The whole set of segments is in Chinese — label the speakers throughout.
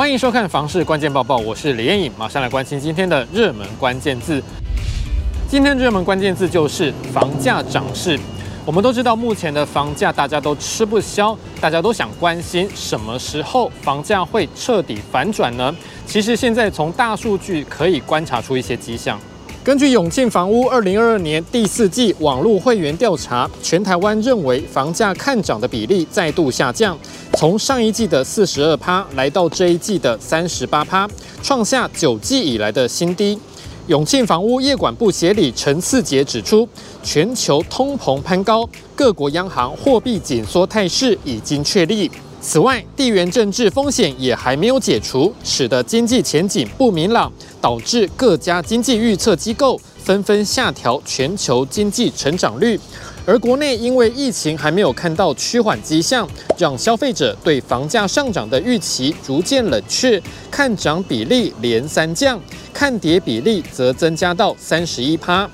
Speaker 1: 欢迎收看《房市关键报报》，我是李彦颖，马上来关心今天的热门关键字。今天热门关键字就是房价涨势。我们都知道，目前的房价大家都吃不消，大家都想关心什么时候房价会彻底反转呢？其实现在从大数据可以观察出一些迹象。根据永庆房屋二零二二年第四季网络会员调查，全台湾认为房价看涨的比例再度下降，从上一季的四十二趴来到这一季的三十八趴，创下九季以来的新低。永庆房屋业管部协理陈赐杰指出，全球通膨攀高，各国央行货币紧缩态势已经确立。此外，地缘政治风险也还没有解除，使得经济前景不明朗，导致各家经济预测机构纷纷下调全球经济成长率。而国内因为疫情还没有看到趋缓迹象，让消费者对房价上涨的预期逐渐冷却，看涨比例连三降，看跌比例则增加到三十一趴。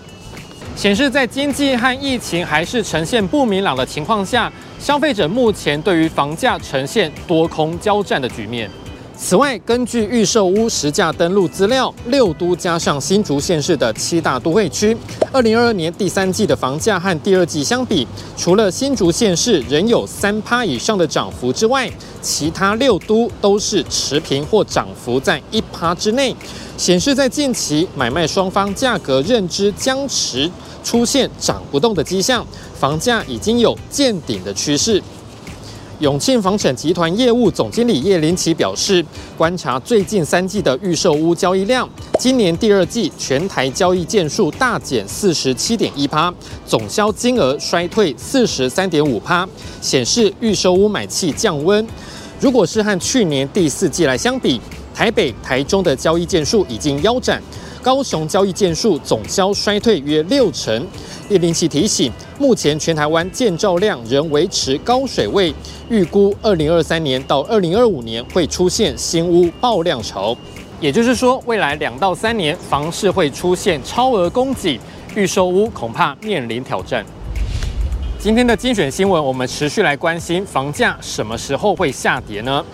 Speaker 1: 显示在经济和疫情还是呈现不明朗的情况下，消费者目前对于房价呈现多空交战的局面。此外，根据预售屋实价登录资料，六都加上新竹县市的七大都会区，二零二二年第三季的房价和第二季相比，除了新竹县市仍有三趴以上的涨幅之外，其他六都都是持平或涨幅在一趴之内，显示在近期买卖双方价格认知僵持。出现涨不动的迹象，房价已经有见顶的趋势。永庆房产集团业务总经理叶林奇表示，观察最近三季的预售屋交易量，今年第二季全台交易件数大减四十七点一趴，总销金额衰退四十三点五趴，显示预售屋买气降温。如果是和去年第四季来相比，台北、台中的交易件数已经腰斩。高雄交易件数总销衰退约六成，叶林奇提醒，目前全台湾建造量仍维持高水位，预估二零二三年到二零二五年会出现新屋爆量潮，也就是说，未来两到三年房市会出现超额供给，预售屋恐怕面临挑战。今天的精选新闻，我们持续来关心房价什么时候会下跌呢？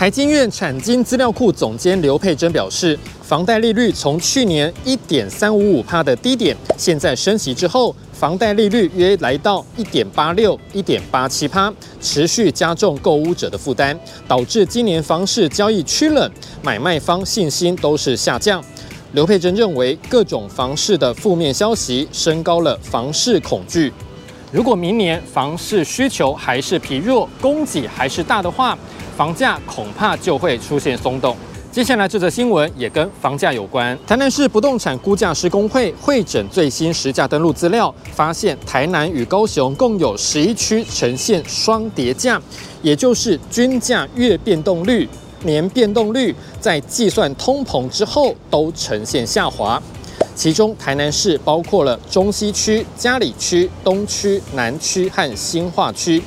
Speaker 1: 台经院产经资料库总监刘佩珍表示。房贷利率从去年一点三五五趴的低点，现在升息之后，房贷利率约来到一点八六、一点八七趴，持续加重购屋者的负担，导致今年房市交易趋冷，买卖方信心都是下降。刘佩珍认为，各种房市的负面消息升高了房市恐惧。如果明年房市需求还是疲弱，供给还是大的话，房价恐怕就会出现松动。接下来这则新闻也跟房价有关。台南市不动产估价师公会会诊最新实价登录资料，发现台南与高雄共有十一区呈现双跌价，也就是均价月变动率、年变动率在计算通膨之后都呈现下滑。其中台南市包括了中西区、嘉里区、东区、南区和新化区。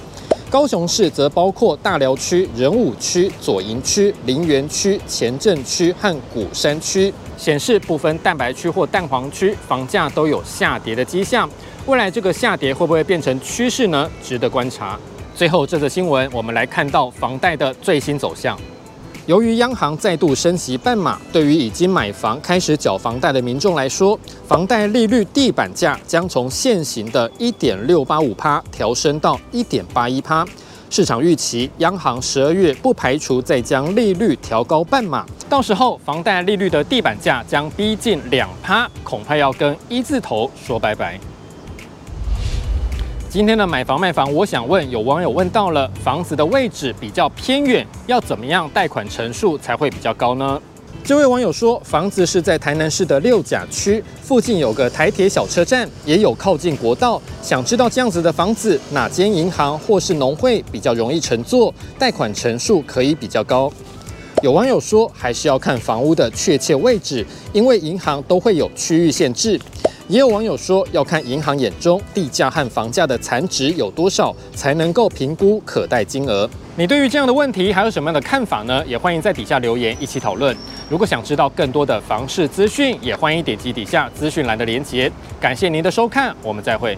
Speaker 1: 高雄市则包括大寮区、仁武区、左营区、林园区、前镇区和鼓山区，显示部分蛋白区或蛋黄区房价都有下跌的迹象。未来这个下跌会不会变成趋势呢？值得观察。最后这则新闻，我们来看到房贷的最新走向。由于央行再度升息半码，对于已经买房开始缴房贷的民众来说，房贷利率地板价将从现行的一点六八五趴调升到一点八一趴。市场预期央行十二月不排除再将利率调高半码，到时候房贷利率的地板价将逼近两趴，恐怕要跟一字头说拜拜。今天的买房卖房，我想问，有网友问到了，房子的位置比较偏远，要怎么样贷款成数才会比较高呢？这位网友说，房子是在台南市的六甲区，附近有个台铁小车站，也有靠近国道，想知道这样子的房子哪间银行或是农会比较容易承作，贷款成数可以比较高。有网友说，还是要看房屋的确切位置，因为银行都会有区域限制。也有网友说，要看银行眼中地价和房价的残值有多少，才能够评估可贷金额。你对于这样的问题还有什么样的看法呢？也欢迎在底下留言一起讨论。如果想知道更多的房市资讯，也欢迎点击底下资讯栏的连结。感谢您的收看，我们再会。